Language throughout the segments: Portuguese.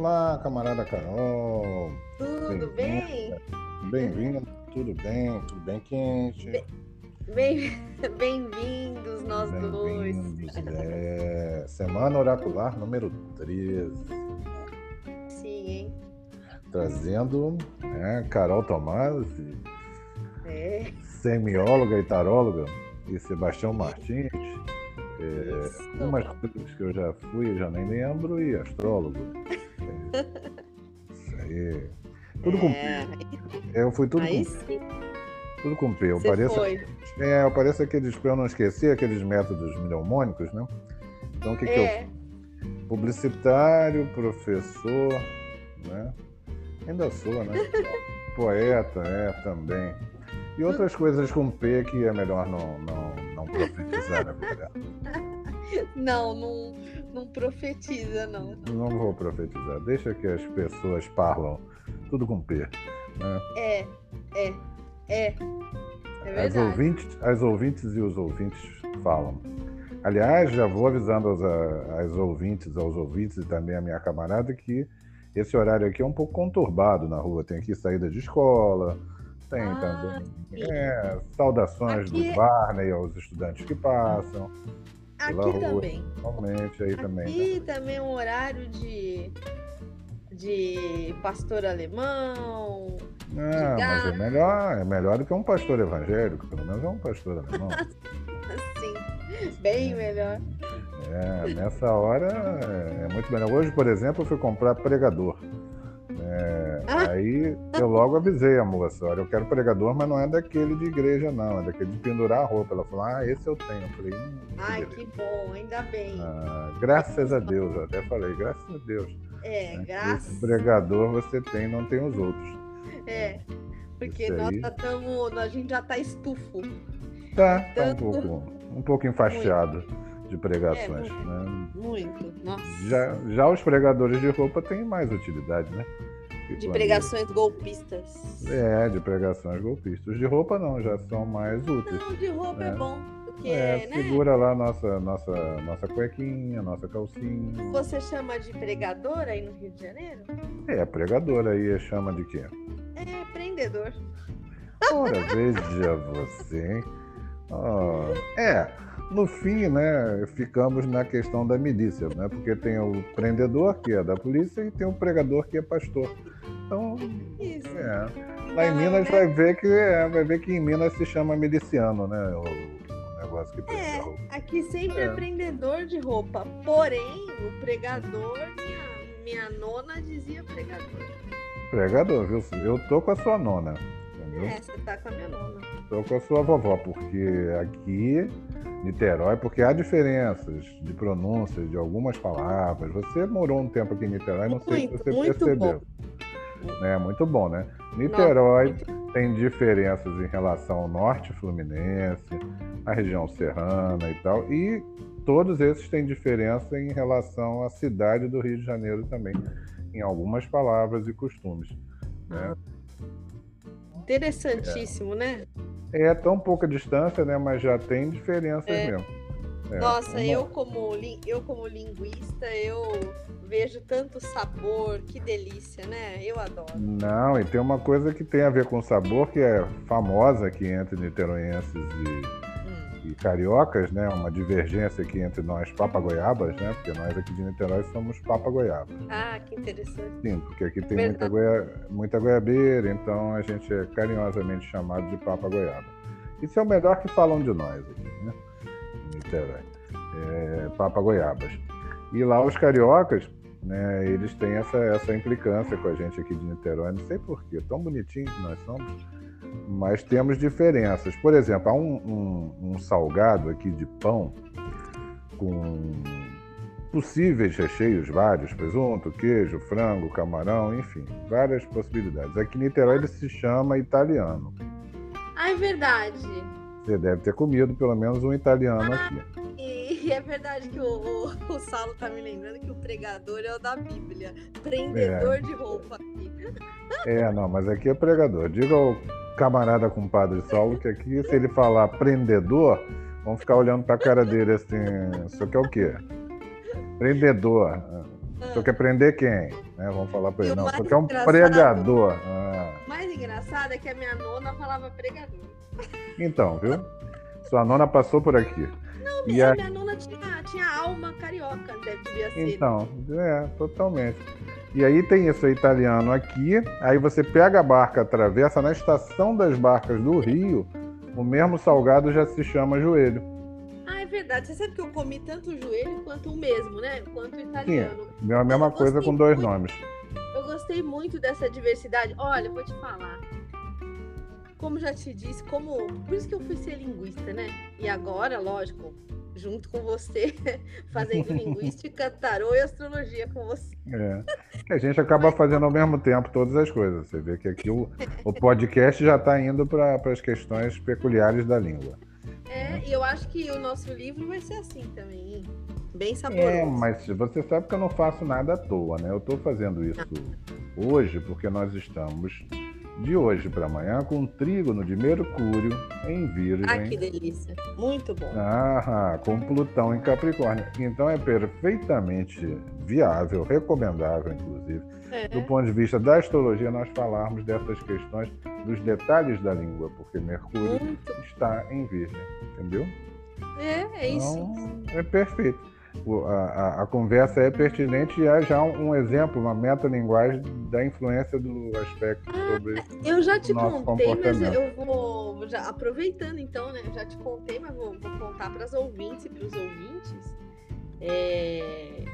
Olá, camarada Carol. Tudo bem? Bem-vindo. Tudo bem? Tudo bem quente? Bem- Bem-vindos nós dois. Bem-vindos. É, Semana Oracular número 13. Sim, hein? Trazendo né, Carol Tomás, É. semióloga e taróloga, e Sebastião Martins. É, umas coisas que eu já fui, eu já nem lembro, e astrólogo. É, isso aí. Tudo com É, Eu fui tudo Aí com, sim, tudo com P. Eu você pareço, foi. é, eu pareço aqueles, para eu não esquecer, aqueles métodos mnemônicos, né? Então, o que, que eu É, Publicitário, professor, né? Ainda sou, né? Poeta, é, também. E outras coisas com P que é melhor não, não, não profetizar na vida. não, não, não profetiza, não. Não vou profetizar. Deixa que as pessoas parlam tudo com P. Né? É, é, é. É As ouvintes, as ouvintes e os ouvintes falam. Aliás, já vou avisando aos, a- às ouvintes, aos ouvintes e também a minha camarada que esse horário aqui é um pouco conturbado na rua. Tem aqui saída de escola, tem Ah, também é, saudações Aqui- do Barney aos estudantes que passam. Aqui rua. também. Normalmente aí também. né? Aqui também é um horário de, de pastor alemão. Não, mas é melhor, é melhor do que um pastor evangélico, pelo menos é um pastor alemão. Assim, bem melhor. É, nessa hora é, é muito melhor. Hoje, por exemplo, eu fui comprar pregador. É. Aí eu logo avisei a moça, olha, eu quero pregador, mas não é daquele de igreja, não, é daquele de pendurar a roupa. Ela falou, ah, esse eu tenho. Eu falei, hum, que Ai, beleza. que bom, ainda bem. Ah, graças a Deus, eu até falei, graças a Deus. É, né? graças. Esse pregador você tem, não tem os outros. É, porque nós aí. já estamos, a gente já tá estufo. Tá, tá um Tanto- pouco, um pouco enfaixado de pregações. É, né? Muito, nossa. Já, já os pregadores de roupa têm mais utilidade, né? De pregações golpistas. É, de pregações golpistas. De roupa não, já são mais úteis. Não, de roupa é, É. bom, porque, É, né? segura lá nossa, nossa, nossa cuequinha, nossa calcinha. Você chama de pregador aí no Rio de Janeiro? É, pregador aí chama de quê? É prendedor. Ora, veja você, hein? Ó, é, no fim, né, ficamos na questão da milícia, né? Porque tem o prendedor, que é da polícia, e tem o pregador, que é pastor. Então, Isso. é. Lá em Minas né? vai ver que é, vai ver que em Minas se chama miliciano, né? O, negócio que prende. É, aqui sempre é. É. prendedor de roupa. Porém, o pregador, minha, minha nona dizia pregador. Pregador, viu? Eu tô com a sua nona, entendeu? É, você tá com a minha nona. Tô com a sua vovó, porque aqui, Niterói, porque há diferenças de pronúncias de algumas palavras. Você morou um tempo aqui em Niterói, não sei se Muito, você muito percebeu. É muito bom, né? Niterói tem diferenças em relação ao norte fluminense, a região serrana e tal, e todos esses têm diferença em relação à cidade do Rio de Janeiro também, em algumas palavras e costumes. Né? Interessantíssimo, né? É tão pouca distância, né? Mas já tem diferenças É. mesmo. É, Nossa, uma- eu como, eu como linguista, eu vejo tanto sabor, que delícia, né? Eu adoro. Não, e tem uma coisa que tem a ver com sabor que é famosa aqui entre niteroenses e. e cariocas, né? Uma divergência aqui entre nós papagoiabas, né? Porque nós aqui de Niterói somos papagoiabas. Ah, que interessante. Sim, porque aqui tem muita, goia... muita goiabeira, então a gente é carinhosamente chamado de papagoiaba. Isso é o melhor que falam de nós aqui, né? Em Niterói. É, papagoiabas. E lá os cariocas, né, eles têm essa, essa implicância com a gente aqui de Niterói, não sei porquê, tão bonitinho que nós somos, mas temos diferenças. Por exemplo, há um, um- um salgado aqui de pão com possíveis recheios vários, presunto, queijo, frango, camarão, enfim, várias possibilidades. Aqui em Niterói ele se chama italiano. Ah, é verdade. Você deve ter comido pelo menos um italiano aqui. E é verdade que o, o, o Saulo tá me lembrando que o pregador é o da Bíblia. Prendedor de roupa. É, não, mas aqui é pregador. Diga ao camarada compadre Saulo que aqui, se ele falar prendedor, vão ficar olhando pra cara dele assim, isso aqui é o quê? Prendedor. Tu quer prender quem? Né? Vamos falar pra ele. Não, tu quer um engraçado- pregador. Ah. O mais engraçado é que a minha nona falava pregador. Então, viu? Sua nona passou por aqui. Não, minha, a- minha nona tinha, tinha alma carioca, deve devia ser. Então, é, totalmente. E aí tem isso, é italiano aqui. Aí você pega a barca, atravessa na estação das barcas do Rio. O mesmo salgado já se chama joelho. Ah, é verdade. Você sabe que eu comi tanto o joelho quanto o mesmo, né? Quanto o italiano. A mesma Eu coisa com dois muito. nomes. Eu gostei muito dessa diversidade. Olha, vou te falar. Como já te disse, como. Por isso que eu fui ser linguista, né? E agora, lógico, junto com você, fazendo linguística, tarô e astrologia com você. É. A gente acaba fazendo ao mesmo tempo todas as coisas. Você vê que aqui o, o podcast já está indo para as questões peculiares da língua. É, e eu acho que o nosso livro vai ser assim também. hein? Bem saboroso. É, mas você sabe que eu não faço nada à toa, né? Eu estou fazendo isso hoje porque nós estamos de hoje para amanhã com trígono de Mercúrio em Virgem. Ah, que delícia. Muito bom. Ah, com Plutão em Capricórnio. Então é perfeitamente viável, recomendável, inclusive, É. do ponto de vista da astrologia, nós falarmos dessas questões, dos detalhes da língua, porque Mercúrio Muito. está em Virgem, entendeu? É, é isso. Então, é perfeito. A, a- a conversa é pertinente e é já um, um exemplo, uma metalinguagem da influência do aspecto sobre. Eu já te contei, mas eu vou. Já, aproveitando então, né? Eu já te contei, mas vou, vou contar para as ouvintes e para os ouvintes. É,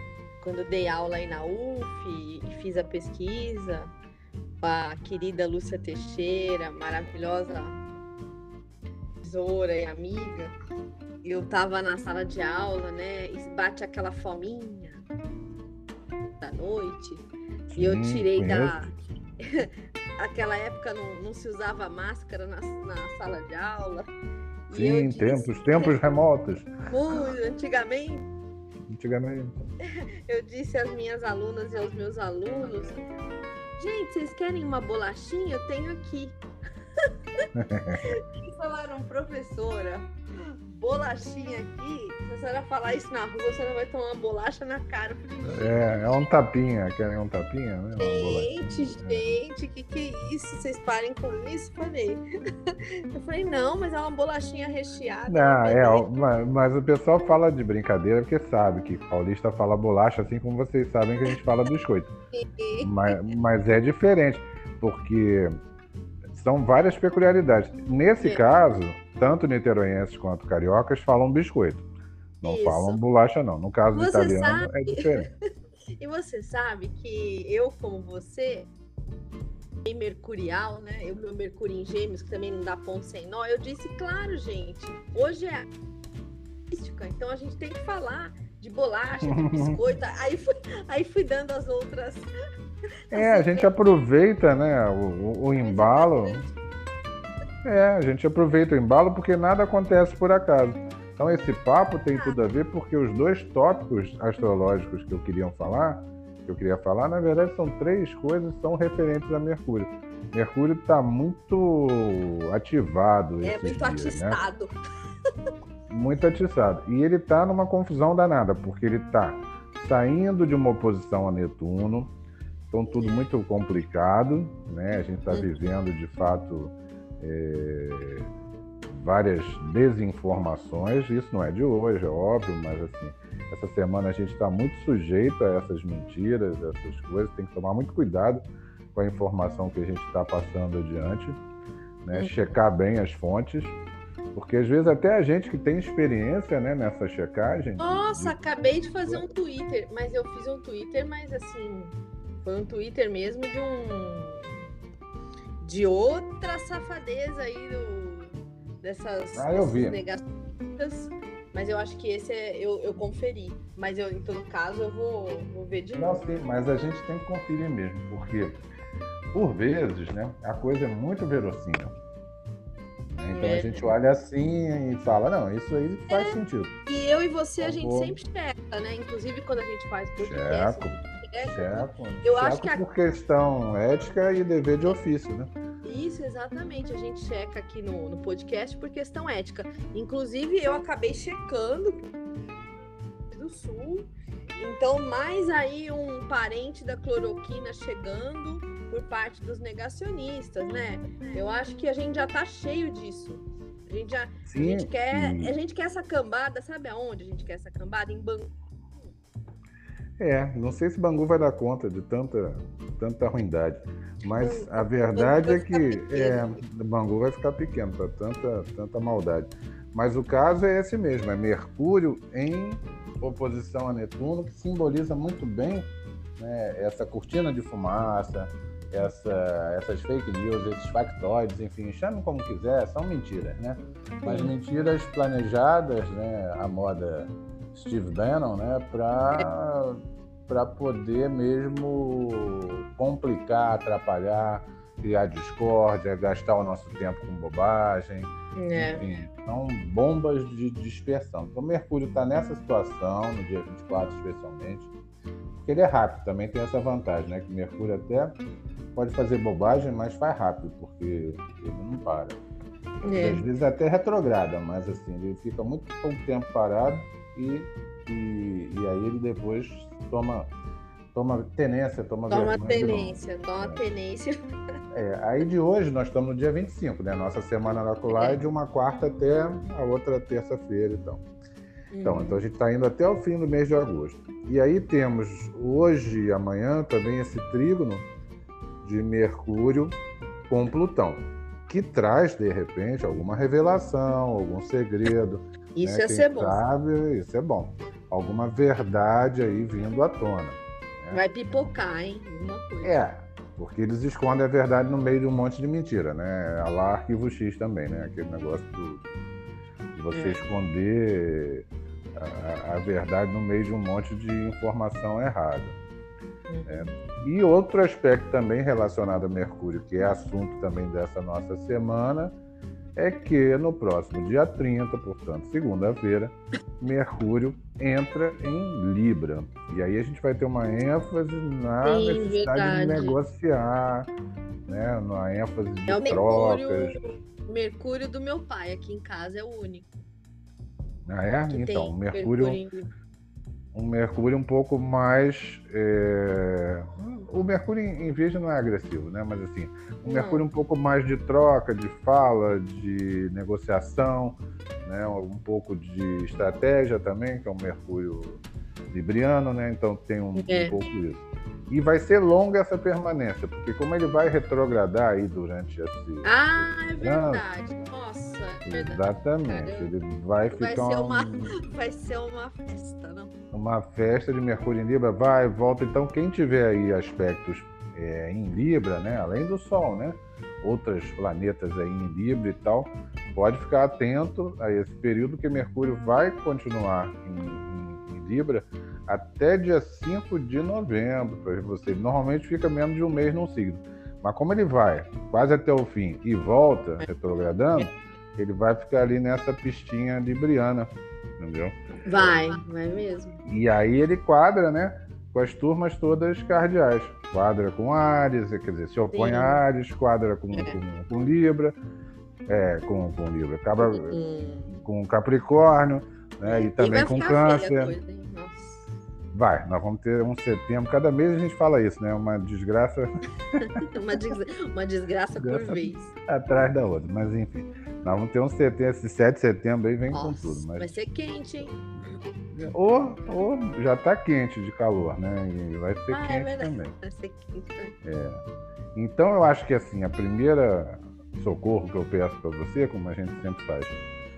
quando eu dei aula aí na UF e fiz a pesquisa, com a querida Lúcia Teixeira, maravilhosa tesoura e amiga, eu tava na sala de aula, né? E bate aquela fominha da noite. E eu Sim, tirei da. Aquela época não, não se usava máscara na, na sala de aula. Sim, disse, tempos, tempos remotos. Muito antigamente, Antigamente. eu disse às minhas alunas e aos meus alunos: Gente, vocês querem uma bolachinha? Eu tenho aqui. Eles falaram, professora, bolachinha aqui. Se a senhora falar isso na rua, a senhora vai tomar uma bolacha na cara. Falei, "Gente, É, é um tapinha. Querem um tapinha? Né? Uma bolachinha. Gente, gente, que que é isso? Vocês parem com isso? Falei. Eu falei, não, mas é uma bolachinha recheada. Não, né? é, mas, mas o pessoal fala de brincadeira porque sabe que paulista fala bolacha, assim como vocês sabem que a gente fala biscoito. Mas, mas é diferente, porque são várias peculiaridades. Nesse É. caso, tanto niteroenses quanto cariocas falam biscoito. Não Isso. falam bolacha, não. No caso do Você italiano, sabe. é diferente. E você sabe que eu, como você, bem mercurial, né? Eu, meu Mercúrio em Gêmeos, que também não dá ponto sem nó, eu disse, claro, gente, hoje é artística, então a gente tem que falar de bolacha, de biscoito. aí, fui, aí fui dando as outras. É, a gente aproveita né, o, o- embalo. É, a gente aproveita o embalo porque nada acontece por acaso. Então esse papo tem tudo a ver porque os dois tópicos astrológicos que eu queria falar, que eu queria falar, na verdade são três coisas que são referentes a Mercúrio. Mercúrio está muito ativado É muito dias, né? atistado. muito atiçado. E ele está numa confusão danada, porque ele está saindo de uma oposição a Netuno, então tudo muito complicado, né? A gente está Uhum. vivendo de fato é, várias desinformações. Isso não é de hoje, é óbvio, mas assim essa semana a gente está muito sujeito a essas mentiras, essas coisas. Tem que tomar muito cuidado com a informação que a gente está passando adiante, né? Uhum. Checar bem as fontes. Porque às vezes até a gente que tem experiência né, nessa checagem. Nossa, de- acabei de fazer um Twitter, mas eu fiz um Twitter, mas assim, um Twitter mesmo de um de outra safadeza aí do dessas Ah, eu vi. negacionistas, mas eu acho que esse é, eu, eu conferi, mas eu em todo caso eu vou, vou ver de Não, novo. sim, mas a gente tem que conferir mesmo, porque por vezes né, a coisa é muito verossímil. né? Então a É. gente olha assim e fala, não, isso aí faz sentido. E eu e você a Por gente favor. sempre checa, né? Inclusive quando a gente faz podcast, A checa. checo. Eu acho checo que a- por questão ética e dever de ofício, né? Isso, exatamente. A gente checa aqui no, no podcast por questão ética. Inclusive, eu acabei checando do Sul Então, mais aí um parente da cloroquina chegando por parte dos negacionistas, né? Eu acho que a gente já tá cheio disso. A gente, já, sim, a gente quer, sim. a gente quer essa cambada, sabe aonde a gente quer essa cambada? Em Bangu. É, não sei se Bangu vai dar conta de tanta, tanta ruindade. Mas a verdade é que é, Bangu vai ficar pequeno para tanta, tanta maldade. Mas o caso é esse mesmo, é Mercúrio em oposição a Netuno, que simboliza muito bem né, essa cortina de fumaça, essa, essas fake news, esses factoides, enfim, chame como quiser, são mentiras, né? Mas mentiras planejadas, né, a moda Steve Bannon, né, para para poder mesmo complicar, atrapalhar, criar discórdia, gastar o nosso tempo com bobagem. É. Enfim, são bombas de dispersão. Então, Mercúrio está nessa situação, no dia 24 especialmente, porque ele é rápido, também tem essa vantagem, né? Que Mercúrio até pode fazer bobagem, mas faz rápido, porque ele não para. É. Às vezes até retrograda, mas assim, ele fica muito pouco tempo parado e, e, e aí ele depois toma toma tenência, toma Toma tenência, toma é. tenência. É, aí de hoje nós estamos no dia 25, né? Nossa semana oracular é. é de uma quarta até a outra terça-feira então. Então, então a gente está indo até o fim do mês de agosto. E aí temos hoje e amanhã também esse trígono de Mercúrio com Plutão, que traz, de repente, alguma revelação, algum segredo. Isso né? ia ser bom. Sabe, isso é bom. Alguma verdade aí vindo à tona. Né? Vai pipocar, hein? Uma coisa. É, porque eles escondem a verdade no meio de um monte de mentira, né? A lá arquivo X também, né? Aquele negócio do, de você é. esconder a, a, verdade no meio de um monte de informação errada. Uhum. É. E outro aspecto também relacionado a Mercúrio, que é assunto também dessa nossa semana, é que no próximo dia 30, portanto, segunda-feira, Mercúrio entra em Libra. E aí a gente vai ter uma ênfase na Sim, necessidade verdade. de negociar, né? na ênfase de é o trocas. Mercúrio, Mercúrio do meu pai, aqui em casa é o único. Ah, é? Então, Mercúrio. Mercúrio um Mercúrio um pouco mais. É... O Mercúrio em Virgem não é agressivo, né? Mas assim, um Mercúrio um pouco mais de troca, de fala, de negociação, né? Um pouco de estratégia também, que é um Mercúrio libriano, né? Então tem um, é. um pouco isso. E vai ser longa essa permanência, porque como ele vai retrogradar aí durante esse. Ah, é verdade. Nossa, é verdade. Exatamente. Ele vai, vai ficar. Ser uma, vai ser uma festa, não? Uma festa de Mercúrio em Libra, vai, volta. Então, quem tiver aí aspectos é, em Libra, né? Além do Sol, né? Outros planetas aí em Libra e tal, pode ficar atento a esse período que Mercúrio vai continuar em, em, em Libra até dia 5 de novembro para você. Normalmente fica menos de um mês num signo. Mas como ele vai quase até o fim e volta retrogradando, ele vai ficar ali nessa pistinha libriana, entendeu? Vai, vai mesmo. E aí ele quadra, né? Com as turmas todas cardeais. Quadra com Ares, quer dizer, se opõe Sim. a Ares, quadra com, é. com, com, Libra, é, com, com Libra, acaba hum. com Capricórnio, né? E também e com Câncer. Coisa, Vai, nós vamos ter um setembro. Cada mês a gente fala isso, né? Uma desgraça. uma, des... uma desgraça por vez. Atrás da outra. Mas enfim, nós vamos ter um setembro, esse 7 de setembro aí vem Nossa, com tudo. Mas... Vai ser quente, hein? Ou, ou já tá quente de calor, né? E vai ser ah, é quente é também. Vai ser quente. Né? É. Então eu acho que assim, a primeira socorro que eu peço para você, como a gente sempre faz,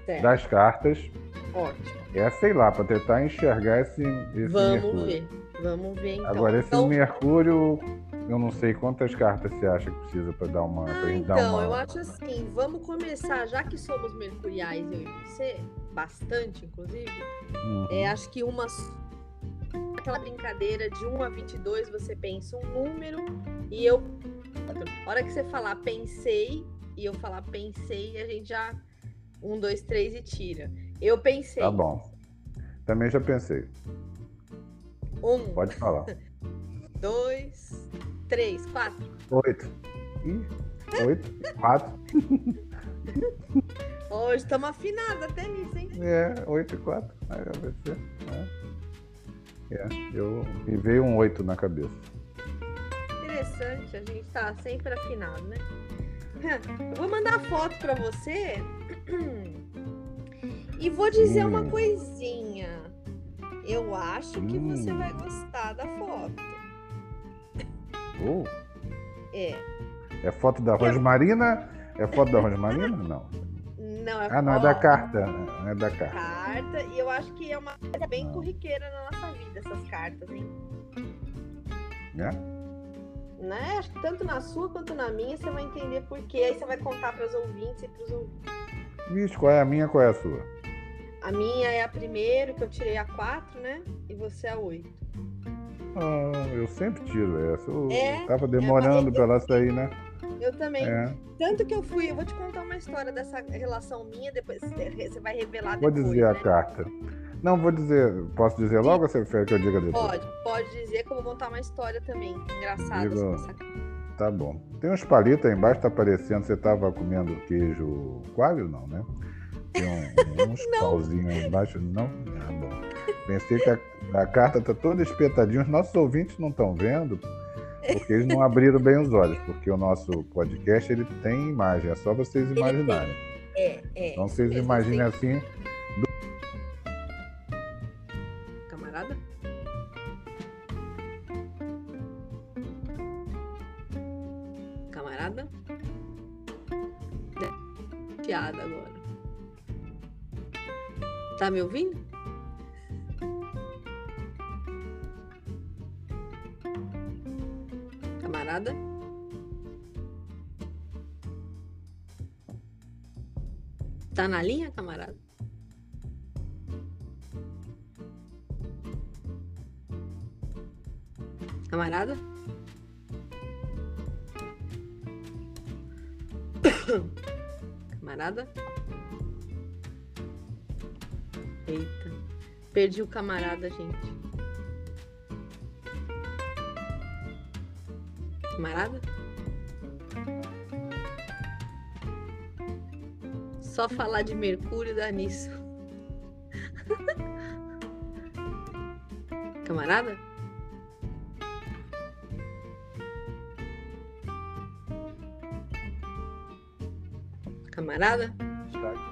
certo. das cartas. Ótimo. É, sei lá, para tentar enxergar esse, esse Vamos Mercúrio. ver. Vamos ver então. Agora, esse então... Mercúrio, eu não sei quantas cartas você acha que precisa para dar uma. Ah, então, dar uma... eu acho assim, vamos começar, já que somos mercuriais, eu e você, bastante, inclusive, uhum. é, acho que uma. Aquela brincadeira de 1 a 22, você pensa um número e eu. A hora que você falar pensei e eu falar pensei, a gente já. Um, dois, três e tira. Eu pensei. Tá bom. Também já pensei. Um. Pode falar. Dois, três, quatro. Oito. Ih, oito, quatro. Hoje estamos afinados até nisso, hein? É, oito e quatro. Aí vai ser. É. É, eu me veio um oito na cabeça. Interessante, a gente tá sempre afinado, né? Eu vou mandar foto para você e vou dizer hum. uma coisinha. Eu acho que hum. você vai gostar da foto. Oh. É. É foto da Rosmarina? É foto da Rosmarina? Não. Não, é Ah, não, é da carta. É da carta. Carta, e eu acho que é uma coisa bem corriqueira na nossa vida, essas cartas, hein? É? Né? Acho que tanto na sua quanto na minha você vai entender por quê. Aí você vai contar para os ouvintes e para os ouvintes. Vixe, qual é a minha qual é a sua? A minha é a primeira, que eu tirei a 4, né? E você a 8. Ah, eu sempre tiro essa. Eu é, tava demorando é, para ela sair, né? Eu também. É. Tanto que eu fui, eu vou te contar uma história dessa relação minha, depois você vai revelar vou depois. Vou dizer né? a carta. Não, vou dizer. Posso dizer logo ou você prefere que eu diga depois? Pode, pode dizer que eu vou contar uma história também engraçada Digo, essa Tá bom. Tem uns palitos aí embaixo, tá aparecendo. Você tava comendo queijo coalho, não, né? Tem um, uns pauzinhos aí embaixo. Não? Ah, bom. Pensei que a, a carta tá toda espetadinha. Os nossos ouvintes não estão vendo, porque eles não abriram bem os olhos, porque o nosso podcast ele tem imagem, é só vocês imaginarem. É, é. Então vocês imaginem assim. Camarada? Piada agora. Tá me ouvindo? camarada? Tá na linha, camarada? Camarada? Camarada? Eita. Perdi o camarada, gente. camarada? Só falar de Mercúrio dá nisso. camarada? Camarada?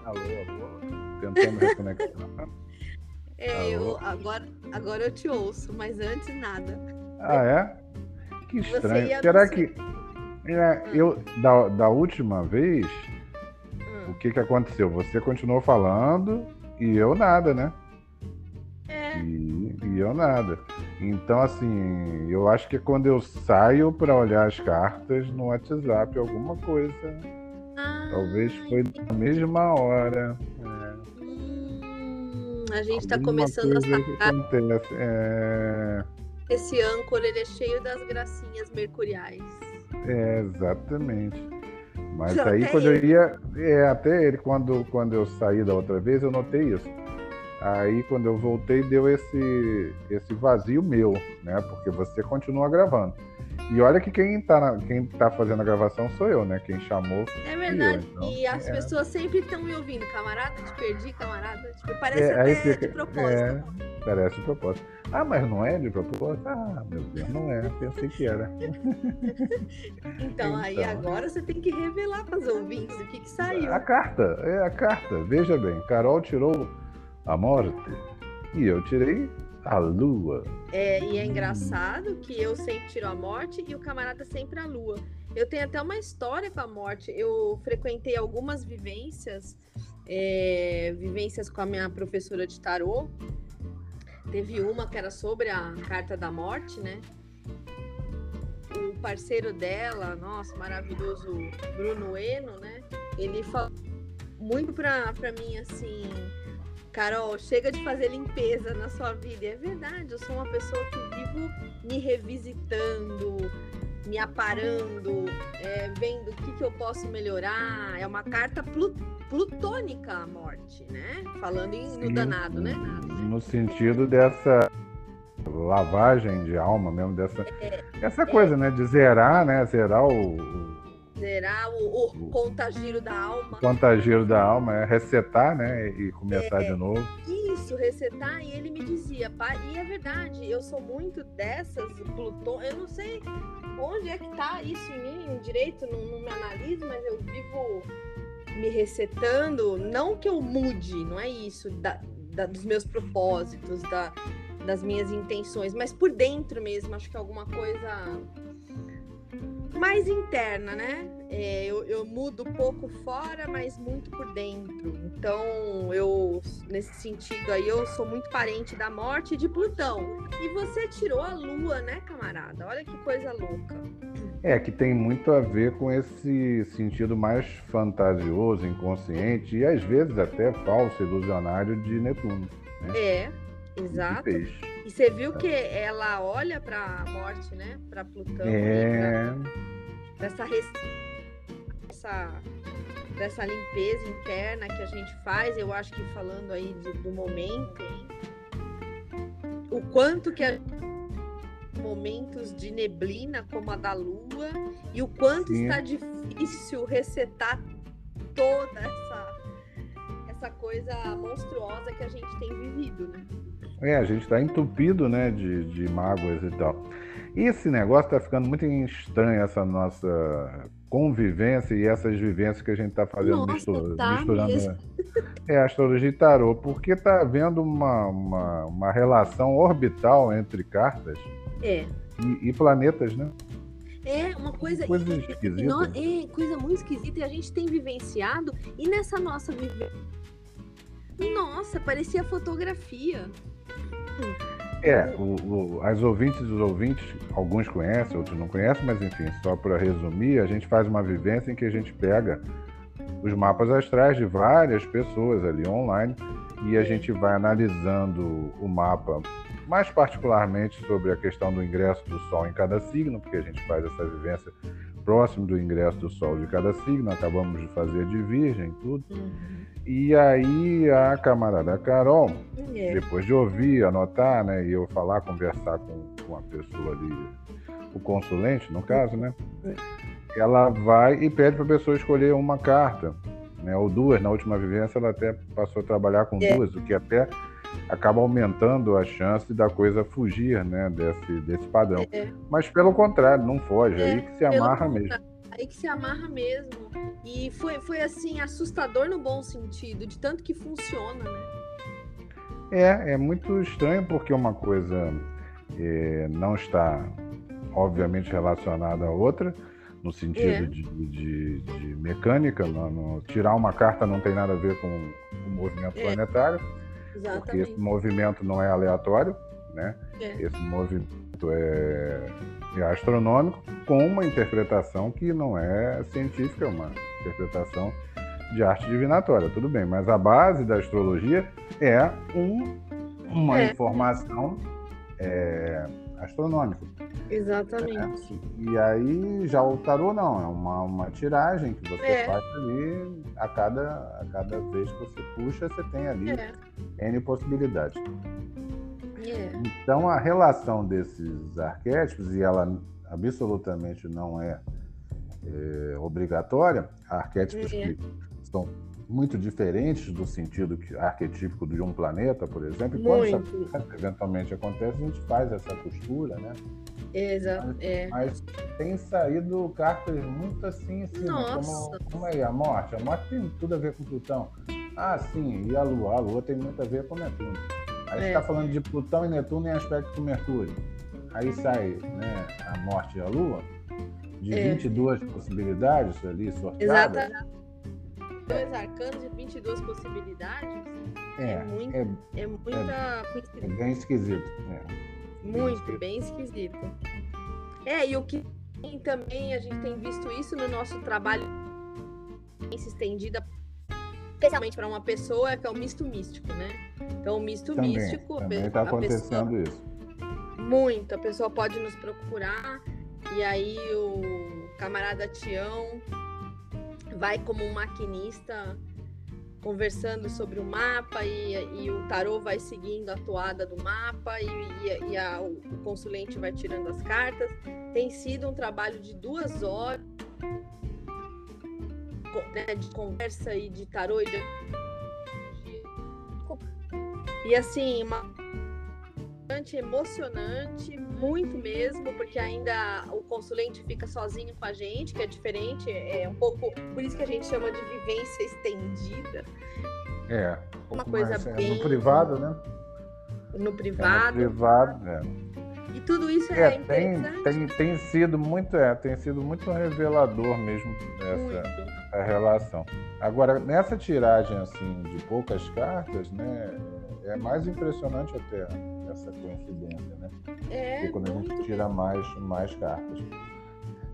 Alô, alô. Tentando reconectar. É, eu, agora, agora eu te ouço, mas antes nada. Ah, é? Que estranho. Será que. É, hum. eu, da, da última vez, hum. o que, que aconteceu? Você continuou falando e eu nada, né? É. E, e eu nada. Então, assim, eu acho que quando eu saio para olhar as cartas no WhatsApp, alguma coisa. Ah, talvez foi na mesma hora. É. Hum, a gente está começando a sacar. É... Esse âncora ele é cheio das gracinhas mercuriais. É, exatamente. Mas aí quando ele. eu ia. É, até ele, quando, quando eu saí da outra vez, eu notei isso. Aí quando eu voltei, deu esse, esse vazio meu, né? Porque você continua gravando. E olha que quem tá, na, quem tá fazendo a gravação sou eu, né? Quem chamou. É verdade. Eu, então, e as é. pessoas sempre estão me ouvindo. Camarada, te perdi, camarada. Tipo, parece é, até fica, de propósito. É, parece de propósito. Ah, mas não é de propósito? Ah, meu Deus, não é. Pensei que era. então, então, aí agora você tem que revelar para os ouvintes o que, que saiu. A carta, é a carta. Veja bem, Carol tirou a morte e eu tirei a lua. É, e é engraçado que eu sempre tiro a morte e o camarada sempre a lua. Eu tenho até uma história com a morte. Eu frequentei algumas vivências, é, vivências com a minha professora de tarô. Teve uma que era sobre a carta da morte, né? O parceiro dela, nossa, maravilhoso Bruno Eno, né? Ele falou muito pra, pra mim assim Carol, chega de fazer limpeza na sua vida. E é verdade, eu sou uma pessoa que vivo me revisitando, me aparando, é, vendo o que, que eu posso melhorar. É uma carta plutônica a morte, né? Falando em, no danado, né? No sentido dessa lavagem de alma mesmo, dessa é, essa é. coisa, é, né? De zerar, né? Zerar o, Zerar o, o contagiro da alma. Contagiro da alma, é resetar, né? E começar é, de novo. Isso, resetar, e ele me dizia, e é verdade, eu sou muito dessas, Plutão, eu não sei onde é que tá isso em mim, direito, não, não me analiso, mas eu vivo me resetando, não que eu mude, não é isso, da, da, dos meus propósitos, da, das minhas intenções, mas por dentro mesmo, acho que alguma coisa mais interna, né? É, eu, eu, mudo pouco fora, mas muito por dentro. Então, eu, nesse sentido aí, eu sou muito parente da morte de Plutão. E você tirou a lua, né, camarada? Olha que coisa louca. É, que tem muito a ver com esse sentido mais fantasioso, inconsciente e às vezes até falso, ilusionário de Netuno. Né? É, exato. E você viu que ela olha para a morte, né? Para Plutão. É. Pra, essa, essa dessa limpeza interna que a gente faz, eu acho que falando aí de, do momento, o quanto que a momentos de neblina como a da lua e o quanto Sim. está difícil resetar toda essa essa coisa monstruosa que a gente tem vivido, né? É, a gente está entupido, né, de, de mágoas e tal. E esse negócio está ficando muito estranho, essa nossa convivência e essas vivências que a gente está fazendo Nossa, misturando, tá misturando mesmo. é, astrologia e tarô, porque está havendo uma, uma, uma, relação orbital entre cartas é. e, e planetas, né? É uma coisa, coisa esquisita. é coisa muito esquisita e a gente tem vivenciado e nessa nossa vivência nossa, parecia fotografia. É, o, o, as ouvintes e os ouvintes, alguns conhecem, outros não conhecem, mas enfim, só para resumir, a gente faz uma vivência em que a gente pega os mapas astrais de várias pessoas ali online e a gente vai analisando o mapa, mais particularmente sobre a questão do ingresso do Sol em cada signo, porque a gente faz essa vivência próximo do ingresso do Sol de cada signo, acabamos de fazer de Virgem, tudo. Uhum. E aí a camarada Carol, é. depois de ouvir, anotar, né, e eu falar, conversar com, com a pessoa ali, o consulente, no caso, né, ela vai e pede para a pessoa escolher uma carta, né, ou duas. Na última vivência ela até passou a trabalhar com é. duas, o que até acaba aumentando a chance da coisa fugir, né, desse, desse padrão. É. Mas pelo contrário, não foge, é aí que se amarra mesmo aí que se amarra mesmo. E foi, foi assim, assustador no bom sentido, de tanto que funciona, né? É, é muito estranho porque uma coisa é, não está, obviamente, relacionada à outra, no sentido é. de, de, de, mecânica. No, no, tirar uma carta não tem nada a ver com o movimento é. planetário, Exatamente. porque esse movimento não é aleatório, né? É. Esse movimento é é astronômico com uma interpretação que não é científica, é uma interpretação de arte divinatória, tudo bem, mas a base da astrologia é um, uma é. informação é, astronômica. Exatamente. É, e aí já o tarô não, é uma, uma tiragem que você é. faz ali a cada, a cada vez que você puxa, você tem ali é. N possibilidades. É. Então, a relação desses arquétipos, e ela absolutamente não é, é obrigatória, arquétipos é. que são muito diferentes do sentido que, arquetípico de um planeta, por exemplo, e quando isso eventualmente acontece, a gente faz essa costura, né? Exato. Mas, é. mas tem saído cartas muito assim, assim como, como é a morte? A morte tem tudo a ver com Plutão. Ah, sim, e a Lua? A Lua tem muito a ver com Netuno. Aí é. está falando de Plutão e Netuno em aspecto com Mercúrio. Aí sai né, a morte e a Lua, de é. 22 possibilidades ali sorteadas. Exatamente. Dois arcanos de 22 possibilidades. É, é, muito, é, é muita é, é bem esquisito. É. Muito, bem, bem esquisito. É, e o que também a gente tem visto isso no nosso trabalho se estendida especialmente para uma pessoa que é o misto místico, né? Então, o misto também, místico. Também está acontecendo pessoa, isso. Muito. A pessoa pode nos procurar e aí o camarada Tião vai como um maquinista conversando sobre o mapa e, e, o tarô vai seguindo a toada do mapa e, e, e a, o consulente vai tirando as cartas. Tem sido um trabalho de duas horas né, de conversa e de tarô e de... E assim, uma emocionante, muito mesmo, porque ainda o consulente fica sozinho com a gente, que é diferente, é um pouco, por isso que a gente chama de vivência estendida. É, um uma coisa mais, bem... É, no privado, né? No privado. É no privado, é. E tudo isso é, é tem, tem, tem sido muito, é, tem sido muito revelador mesmo essa relação. Agora, nessa tiragem assim de poucas cartas, né, é mais impressionante até essa coincidência, né? É, Porque quando a gente tira mais, mais cartas.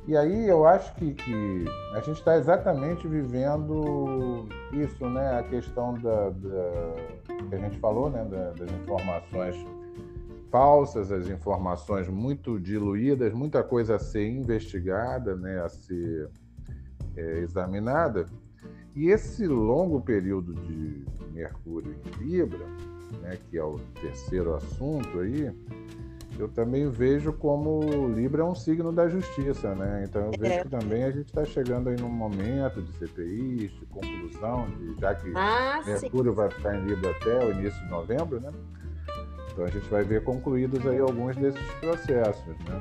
E aí eu acho que, que a gente está exatamente vivendo isso, né? A questão da, da que a gente falou, né? Da, das informações falsas, as informações muito diluídas, muita coisa a ser investigada, né? A ser é, examinada. E esse longo período de Mercúrio em Libra, né, que é o terceiro assunto aí, eu também vejo como Libra é um signo da justiça, né? Então eu vejo é. que também a gente está chegando aí num momento de CPI, de conclusão, de, já que ah, Mercúrio sim. vai ficar em Libra até o início de novembro, né? Então a gente vai ver concluídos aí alguns desses processos, né?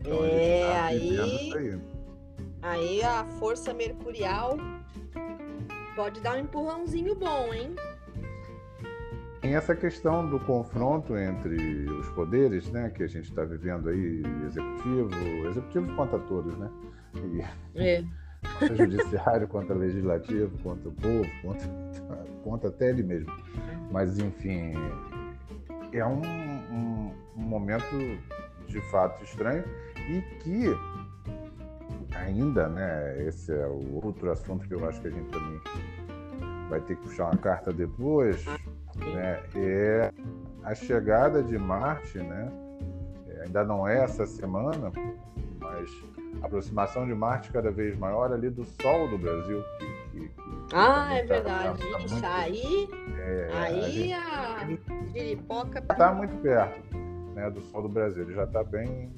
Então, é, tá aí, aí, aí a força mercurial pode dar um empurrãozinho bom, hein? Tem essa questão do confronto entre os poderes, né, que a gente está vivendo aí, executivo, executivo contra todos, né? E, é. Contra judiciário, contra legislativo, contra o povo, contra, contra até ele mesmo. Mas, enfim, é um, um, um momento de fato estranho e que ainda, né, esse é o outro assunto que eu acho que a gente também vai ter que puxar uma carta depois, né, é a chegada de Marte, né? É, ainda não é essa semana, mas a aproximação de Marte cada vez maior ali do Sol do Brasil. Que, que, que ah, é tá verdade. Tá muito, aí, é, aí a, giripoca... Está muito perto né, do Sol do Brasil. Ele já está bem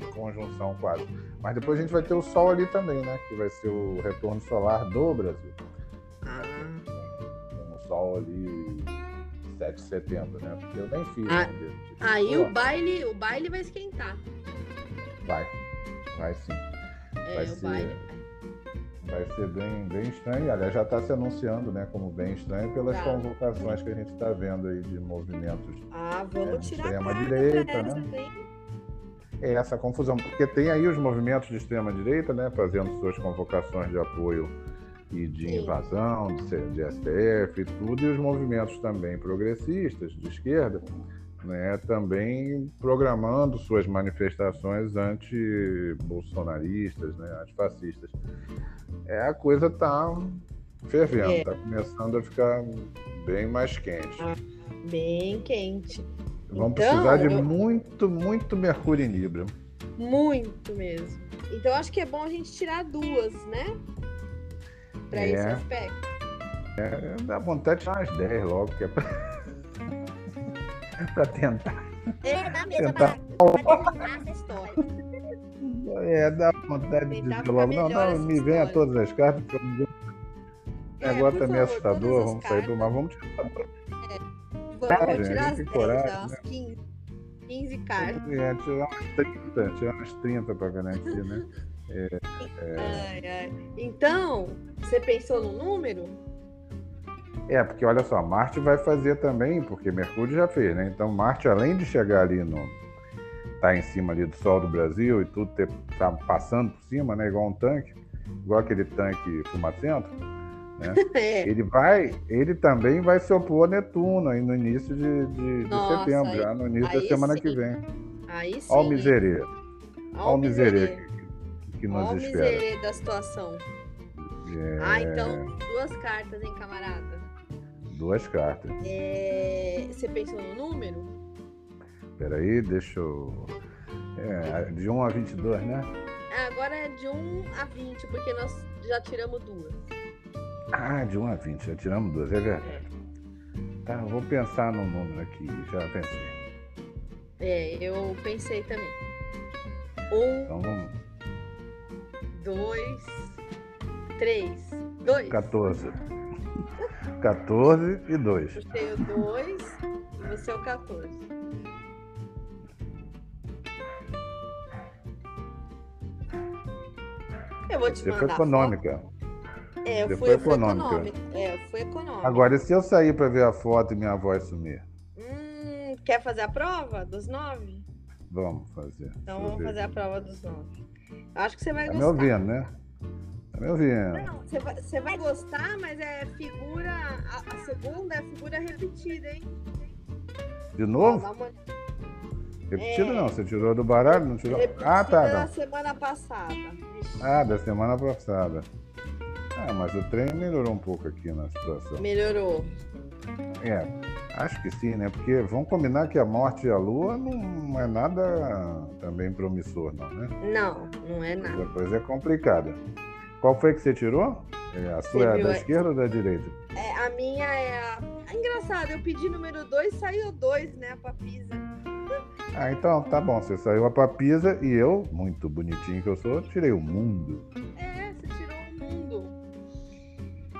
em conjunção quase. Mas depois a gente vai ter o Sol ali também, né? Que vai ser o retorno solar do Brasil. Ah. Um Sol ali 7 de setembro, né? Porque eu nem fiz. Ah, aí o baile, o baile vai esquentar. Vai, vai sim. É, vai o ser, baile. Vai ser bem, bem estranho. Aliás, já está se anunciando, né, como bem estranho pelas tá. convocações que a gente está vendo aí de movimentos. Ah, vamos é, tirar extrema direita, né? É essa confusão, porque tem aí os movimentos de extrema direita, né, fazendo suas convocações de apoio e de Sim. invasão de, de STF e tudo, e os movimentos também progressistas de esquerda, né, também programando suas manifestações anti-bolsonaristas, né, antifascistas. É, a coisa está fervendo, está é. começando a ficar bem mais quente. Ah, bem quente. Vamos então, precisar de eu... muito, muito Mercúrio em Libra. Muito mesmo. Então acho que é bom a gente tirar duas, né? para é. esse aspecto? É, dá vontade de tirar umas 10 logo, que é pra, pra tentar. É, dá mesmo tentar... pra, essa história. É, dá vontade de dizer logo, não, não, me venha todas as cartas, porque eu é, agora também é assustador, vamos sair do mar, vamos tirar. É, vamos tirar as 10, coragem, né? 15, 15 cartas. É, tirar umas 30, tirar umas 30 para garantir, né? É, é... Ai, ai. Então, você pensou no número? É, porque olha só, Marte vai fazer também, porque Mercúrio já fez, né? Então Marte, além de chegar ali no. tá em cima ali do Sol do Brasil e tudo ter, tá passando por cima, né? Igual um tanque, igual aquele tanque fumacento, né? É. Ele vai, ele também vai se opor a Netuno aí no início de, de, Nossa, de setembro, aí, já no início da semana sim. que vem. Aí sim. Olha o miserê. Olha o miserê que nos Olha espera. Olha da situação. É... Ah, então, duas cartas, hein, camarada? Duas cartas. É... Você pensou no número? Peraí, deixa eu. É, de 1 a 22, né? É, agora é de 1 a 20, porque nós já tiramos duas. Ah, de 1 a 20, já tiramos duas, é verdade. É. Tá, vou pensar no número aqui, já pensei. É, eu pensei também. Um. Então vamos dois, três, dois. 14. 14 e 2. Eu tenho 2 e você é o 14. Eu vou te Você mandar. foi foto. É, fui, foi econômica. econômica. É, econômica. Agora, e se eu sair para ver a foto e minha voz sumir? Hum, quer fazer a prova dos nove? Vamos fazer. Então vamos ver fazer a prova dos nove. Acho que você vai Tá me gostar. ouvindo, né? Tá me ouvindo. Não, você vai, você vai gostar, mas é figura. A, a segunda é figura repetida, hein? De novo? uma Repetido É. não. Você tirou do baralho? Não tirou? repetida Ah, tá. da Não. semana passada. Ah, da semana passada. Ah, mas o trem melhorou um pouco aqui na situação. Melhorou. É, acho que sim, né? Porque vamos combinar que a morte e a lua não é nada também promissor, não, né? Não, não é nada. A coisa é complicada. Qual foi que você tirou? É, a sua é viu da a- esquerda ou da direita? É, a minha é a. É engraçado, eu pedi número 2, saiu 2, né? A papisa. Ah, então tá bom. Você saiu a papisa e eu, muito bonitinho que eu sou, tirei o mundo. É,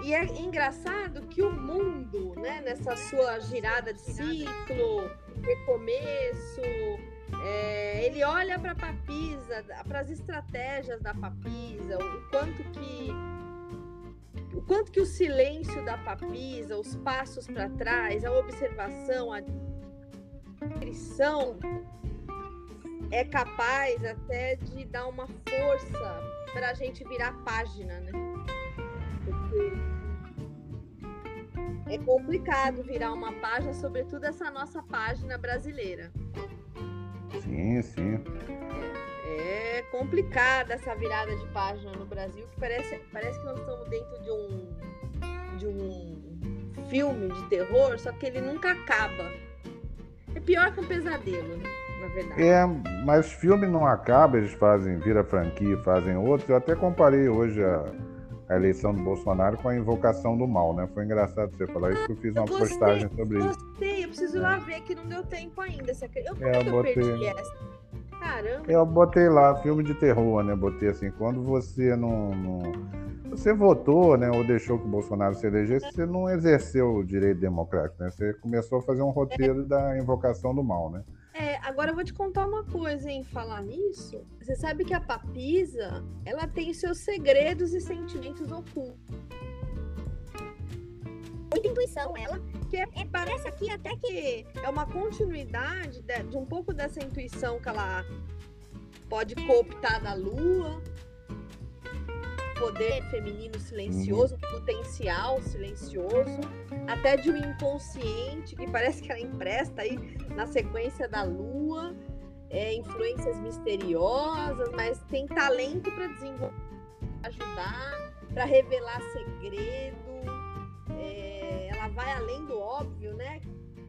E é engraçado que o mundo, né, nessa sua girada de ciclo, recomeço, é, ele olha para a papisa, para as estratégias da papisa, o quanto que o quanto que o silêncio da papisa, os passos para trás, a observação, a descrição é capaz até de dar uma força para a gente virar página, né? Porque é complicado virar uma página, sobretudo essa nossa página brasileira. Sim, sim. É complicada essa virada de página no Brasil, que parece, parece que nós estamos dentro de um de um filme de terror, só que ele nunca acaba. É pior que um pesadelo, né? na verdade. É, mas filme não acaba, eles fazem, vira franquia, fazem outros. Eu até comparei hoje a, a eleição do Bolsonaro com a invocação do mal, né? Foi engraçado você falar isso, que eu fiz Eu uma gostei, postagem sobre isso. Gostei, eu preciso ir lá ver que não deu tempo ainda. Acredita? Eu, É, como eu eu botei. perdi essa? Caramba. Eu botei lá, filme de terror, né? Botei assim, quando você não, não- Você votou, né? Ou deixou que o Bolsonaro se elegesse, você não exerceu o direito democrático, né? Você começou a fazer um roteiro da invocação do mal, né? É, agora eu vou te contar uma coisa, hein? Falar nisso. Você sabe que a papisa, ela tem seus segredos e sentimentos ocultos. Muita intuição, ela. Que é- é- parece aqui até que é uma continuidade de, de um pouco dessa intuição que ela pode cooptar da lua. Poder feminino silencioso, potencial silencioso, até de um inconsciente que parece que ela empresta aí na sequência da lua, é, influências misteriosas, mas tem talento para desenvolver, ajudar, para revelar segredo. é, ela vai além do óbvio, né?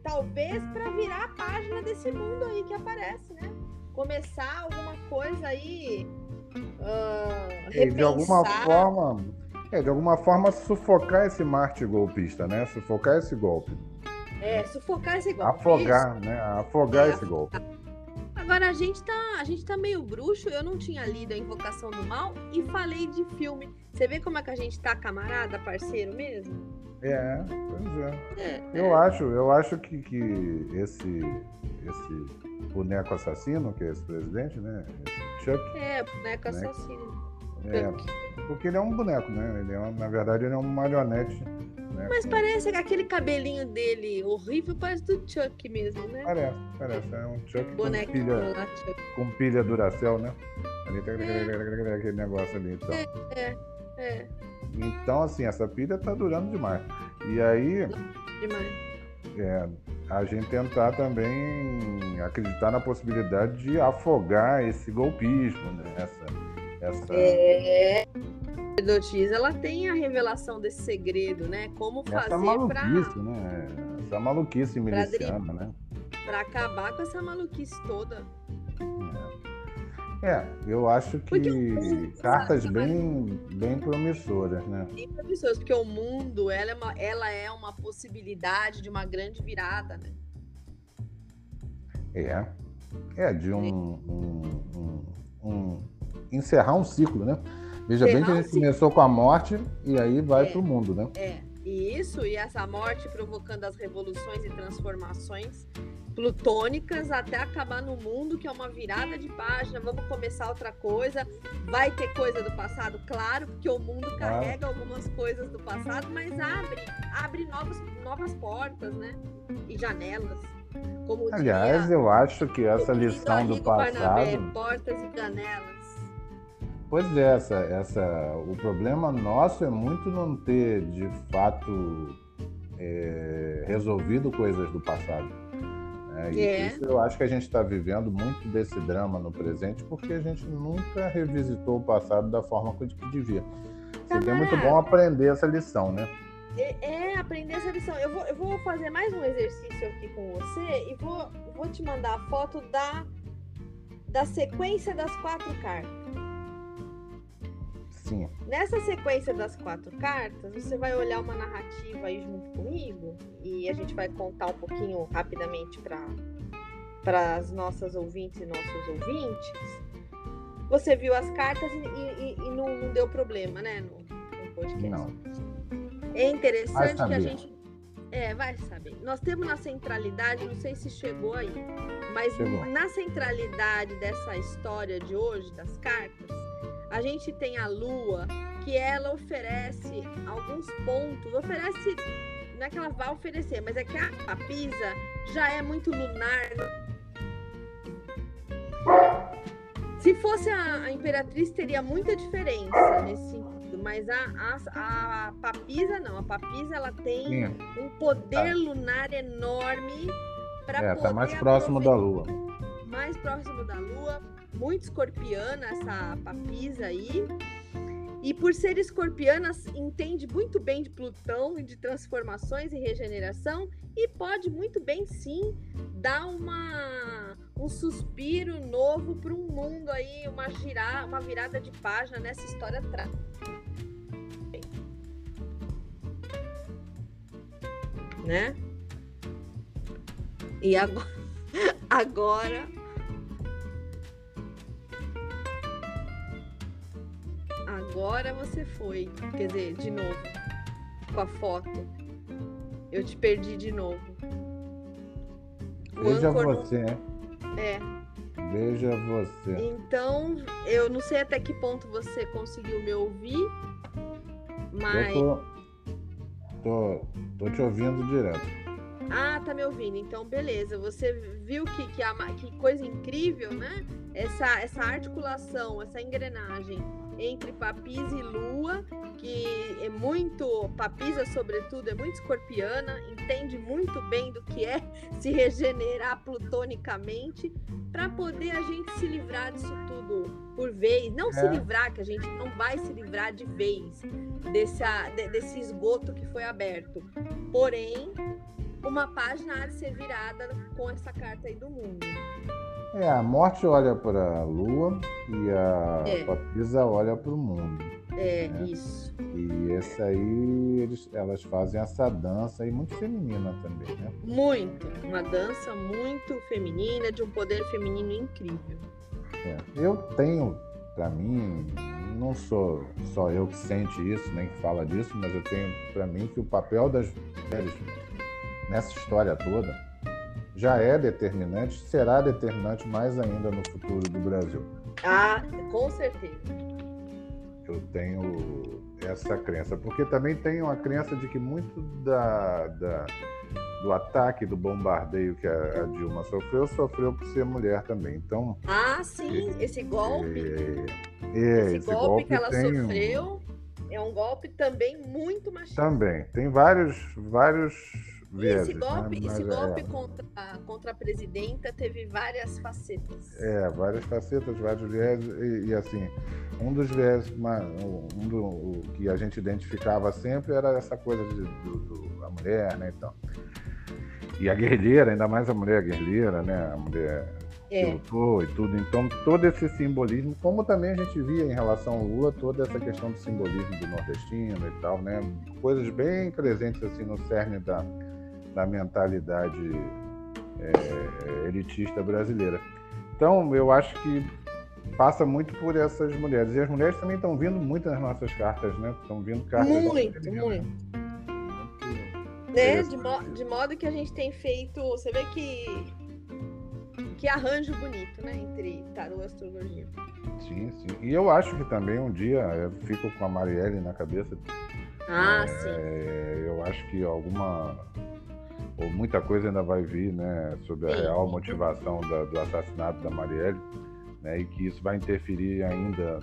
Talvez para virar a página desse mundo aí que aparece, né? Começar alguma coisa aí. Ah, E de alguma repensar. forma. É, de alguma forma sufocar esse Marte golpista, né? Sufocar esse golpe. É, sufocar esse golpe. Afogar, né? Afogar É, esse golpe. Agora a gente tá, a gente tá meio bruxo, eu não tinha lido a Invocação do Mal e falei de filme. Você vê como é que a gente tá camarada, parceiro mesmo? É, pois é. É, Eu acho, eu acho que, que esse, esse boneco assassino, que é esse presidente, né? Esse Chuck, é, boneco Né? assassino. é, porque ele é um boneco, né? Ele é, na verdade, ele é um marionete. Né? Mas com- parece que aquele cabelinho dele horrível parece do Chuck mesmo, né? Parece, parece. É um Chuck com Bonequinho pilha, lá, Chuck. com pilha Duracell, né? Ali tem aquele negócio ali, então. É, Então, assim, essa pilha tá durando demais. E aí, demais. é, a gente tentar também acreditar na possibilidade de afogar esse golpismo, né? Essa, essa, É. A ela tem a revelação desse segredo, né? Como fazer pra, maluquice, né? Essa maluquice miliciana, né? pra acabar com essa maluquice toda. É, eu acho que o mundo, cartas sabe, bem, bem promissoras, né? Bem promissores, porque o mundo, ela é, uma, ela é uma possibilidade de uma grande virada, né? É. É, de um, um- um- um- encerrar um ciclo, né? Veja bem que a gente começou com a morte e aí vai É. pro mundo, né? É, Isso, e essa morte provocando as revoluções e transformações plutônicas até acabar no mundo, que é uma virada de página, vamos começar outra coisa. Vai ter coisa do passado, claro, porque o mundo carrega algumas coisas do passado, mas abre, abre novos, novas portas, né? E janelas. Como Aliás, diria, eu acho que essa lição do passado. Barnabé, portas e janelas. Pois é, essa, essa, o problema nosso é muito não ter de fato é, resolvido coisas do passado. É, e é. isso eu acho que a gente está vivendo muito desse drama no presente, porque a gente nunca revisitou o passado da forma que devia. Seria muito bom aprender essa lição, né? É, é, aprender essa lição. Eu vou, eu vou fazer mais um exercício aqui com você e vou, vou te mandar a foto da, da sequência das quatro cartas. Sim. Nessa sequência das quatro cartas, você vai olhar uma narrativa aí junto comigo e a gente vai contar um pouquinho rapidamente para as nossas ouvintes e nossos ouvintes. Você viu as cartas e, e, e não, não, deu problema, né? No, no podcast. Não. É interessante que a gente. É, vai saber. Nós temos na centralidade, não sei se chegou aí, mas chegou. na centralidade dessa história de hoje, das cartas, a gente tem a Lua, que ela oferece alguns pontos, oferece, não é que ela vai oferecer, mas é que a, a Pisa já é muito lunar. Se fosse a, a Imperatriz, teria muita diferença nesse sentido, mas a, a, a Papisa não, a Papisa ela tem Sim. um poder tá. lunar enorme para é, tá mais próximo da Lua. Mais próximo da Lua muito escorpiana essa papisa aí. E por ser escorpiana, entende muito bem de Plutão e de transformações e regeneração e pode muito bem sim dar uma um suspiro novo para um mundo aí, uma girar, uma virada de página nessa história atrás. Né? E agora, agora Agora você foi. Quer dizer, de novo. Com a foto. Eu te perdi de novo. O Veja você. Não... É. Veja você. Então, eu não sei até que ponto você conseguiu me ouvir, mas. Eu tô, tô, tô te ouvindo direto. Ah, tá me ouvindo. Então, beleza. Você viu que, que, a, que coisa incrível, né? Essa, essa articulação, essa engrenagem entre Papisa e Lua, que é muito, Papisa sobretudo, é muito escorpiana, entende muito bem do que é se regenerar plutonicamente, para poder a gente se livrar disso tudo por vez. Não é. se livrar, que a gente não vai se livrar de vez desse, desse esgoto que foi aberto. Porém, uma página há de ser virada com essa carta aí do mundo. É, a morte olha para a lua e a é. papisa olha para o mundo. É, né? isso. E essa aí, eles, elas fazem essa dança aí muito feminina também, né? Muito. Uma dança muito feminina, de um poder feminino incrível. É. Eu tenho, para mim, não sou só eu que sente isso, nem que fala disso, mas eu tenho para mim que o papel das mulheres nessa história toda já é determinante, será determinante mais ainda no futuro do Brasil. Ah, com certeza. Eu tenho essa crença, porque também tenho a crença de que muito da, da do ataque, do bombardeio que a, Dilma sofreu, sofreu por ser mulher também. Então. Ah, sim, esse golpe. É, é, esse, esse, golpe, golpe que ela sofreu é um golpe também muito machista. Também. Tem vários, vários esse golpe, né? esse golpe é... contra, contra a presidenta teve várias facetas. É, várias facetas, vários viés, e, e, assim, um dos viés, um do o que a gente identificava sempre era essa coisa de, do, do, da mulher, né, então. E a guerrilheira, ainda mais a mulher guerrilheira, né, a mulher é. que lutou e tudo. Então, todo esse simbolismo, como também a gente via em relação ao Lula, toda essa questão do simbolismo do nordestino e tal, né? Coisas bem presentes assim no cerne da, da mentalidade é, elitista brasileira. Então, eu acho que passa muito por essas mulheres. E as mulheres também estão vindo muito nas nossas cartas, né? Estão vindo cartas. Muito, muito. É, de, mo de modo que a gente tem feito. Você vê que. Que arranjo bonito, né? Entre tarô e astrologia. Sim, sim. E eu acho que também um dia eu fico com a Marielle na cabeça. Ah, é, sim. Eu acho que alguma ou muita coisa ainda vai vir, né, sobre a real motivação da- do assassinato da Marielle, né, e que isso vai interferir ainda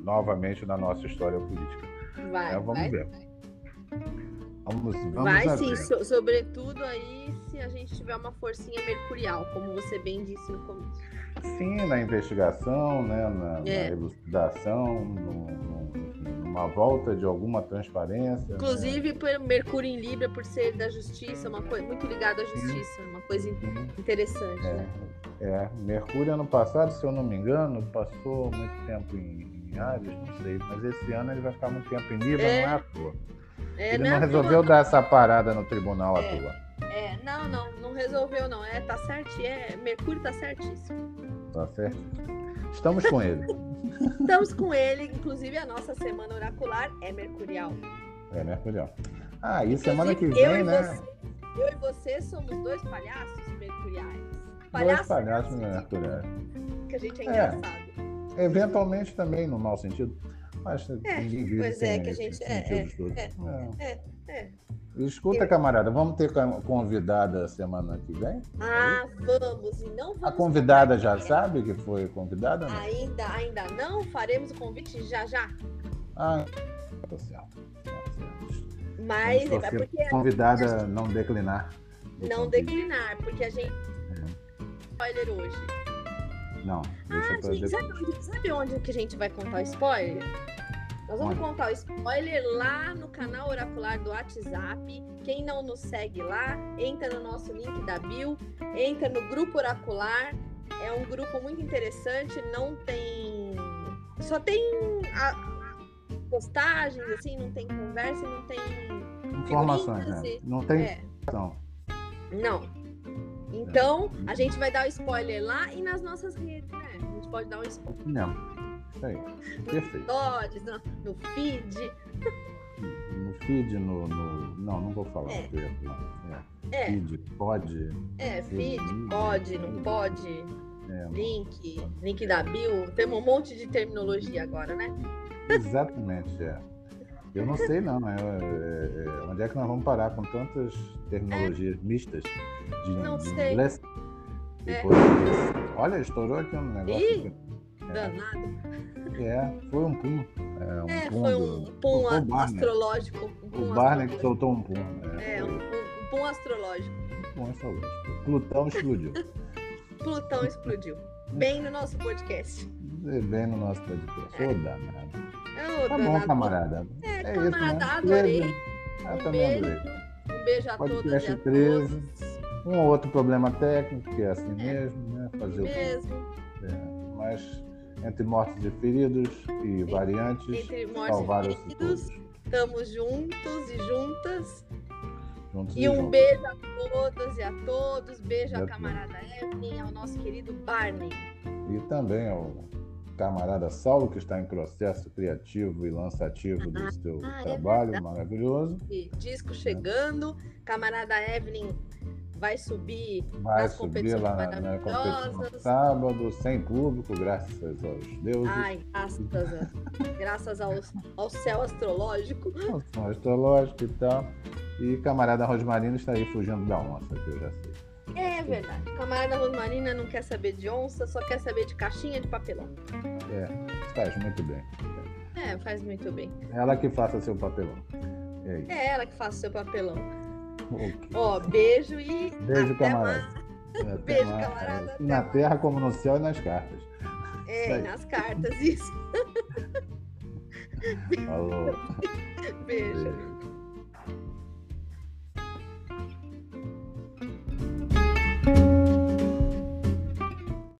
novamente na nossa história política. Vai, É, vamos vai. ver. Vamos, vamos Vai sim, so- sobretudo aí se a gente tiver uma forcinha mercurial, como você bem disse no começo. Sim, na investigação, né, na, na É. elucidação, no- no- numa volta de alguma transparência. né? Inclusive, por Mercúrio em Libra, por ser da justiça, uma coisa muito ligada à justiça, uma coisa Sim. interessante, né? É, é, Mercúrio ano passado, se eu não me engano, passou muito tempo em, em Ares, não sei, mas esse ano ele vai ficar muito tempo em Libra, É. não é à toa. É, Ele é não à resolveu dar essa parada no tribunal à É. toa. É, não, não, não resolveu, não. É, tá certo, é, Mercúrio tá certíssimo. Tá certo? Estamos com ele. Estamos com ele, inclusive a nossa semana oracular é mercurial. É, Mercurial. Ah, e semana que Inclusive, eu vem, e né? Você, eu e você somos dois palhaços mercuriais. Dois Palhaços palhaços né? Mercuriais. que a gente é É. engraçado. Eventualmente também, no mau sentido. Mas É, ninguém vive pois é, que a gente- sem é, sentidos todos. é, É. É. Escuta, camarada, vamos ter convidada semana que vem? Ah, vamos, e não vamos. A convidada já sabe que foi convidada? Não? Ainda, ainda não, faremos o convite já já. Ah, tá certo. Tá certo. Mas é porque convidada não declinar. não convite. declinar, porque a gente spoiler hoje. Não, deixa Ah, gente, sabe onde, sabe onde que a gente vai contar o spoiler? Nós vamos contar o spoiler lá no canal oracular do WhatsApp. Quem não nos segue lá, entra no nosso link da bio, entra no grupo oracular. É um grupo muito interessante, não tem. Só tem a- postagens, assim, não tem conversa, não tem. Informações, né? e- Não tem É, não. Então, a gente vai dar o spoiler lá e nas nossas redes, né? A gente pode dar um spoiler. Não. Isso aí. Perfeito. stories, no, no feed. No feed, no. no- Não, não vou falar. É. o falar. É. É, Feed, pode. é, feed, Uhum. pode, não pode, é, link, link da bio. Temos um monte de terminologia agora, né? Exatamente, é. Eu não sei não, é, é, é, onde é que nós vamos parar com tantas terminologias mistas de, Não sei. e É. Olha, estourou aqui um negócio. Ih. Danado. É, foi um pum. É, um É, pum foi do- um pum foi o Barney. astrológico. Um pum O Barney que soltou um pum. É, foi um pum, um pum astrológico. um pum astrológico. Plutão explodiu. Plutão explodiu. Bem no nosso podcast. Bem no nosso podcast. Ô, danado. É, Tá bom, danado. camarada. É, É isso, camarada, né? adorei. Beleza. Ah, Um também beijo. adorei. Um beijo a todas e Podcast a 13. todos. Um ou outro problema técnico, que é assim mesmo, né? Fazer o? Mesmo. É, mas entre mortos e feridos e variantes, Entre salvaram-se e feridos, estamos juntos e juntas. Juntos E um juntos. beijo a todas e a todos. Beijo E a à camarada Evelyn, ao nosso querido Barney. E também ao camarada Saulo, que está em processo criativo e lançativo do seu ah, é trabalho verdade. maravilhoso. E disco chegando. Camarada Evelyn vai subir Vai nas subir competições lá na, na competição sábado, sem público, graças aos deuses. Ai, graças, a- graças ao, ao céu astrológico. São astrológico e tal. E camarada Rosmarino está aí fugindo da onça, que eu já sei. É verdade. Camarada Rosmarina não quer saber de onça, só quer saber de caixinha de papelão. É, faz muito bem. É, faz muito bem. Ela que faça seu papelão. É. É ela que faz o seu papelão. Okay. Ó, beijo e. Beijo, camarada. Mais. É, beijo, mais. camarada. É, na terra, como no céu e nas cartas. É, nas cartas, isso. Falou. beijo. beijo.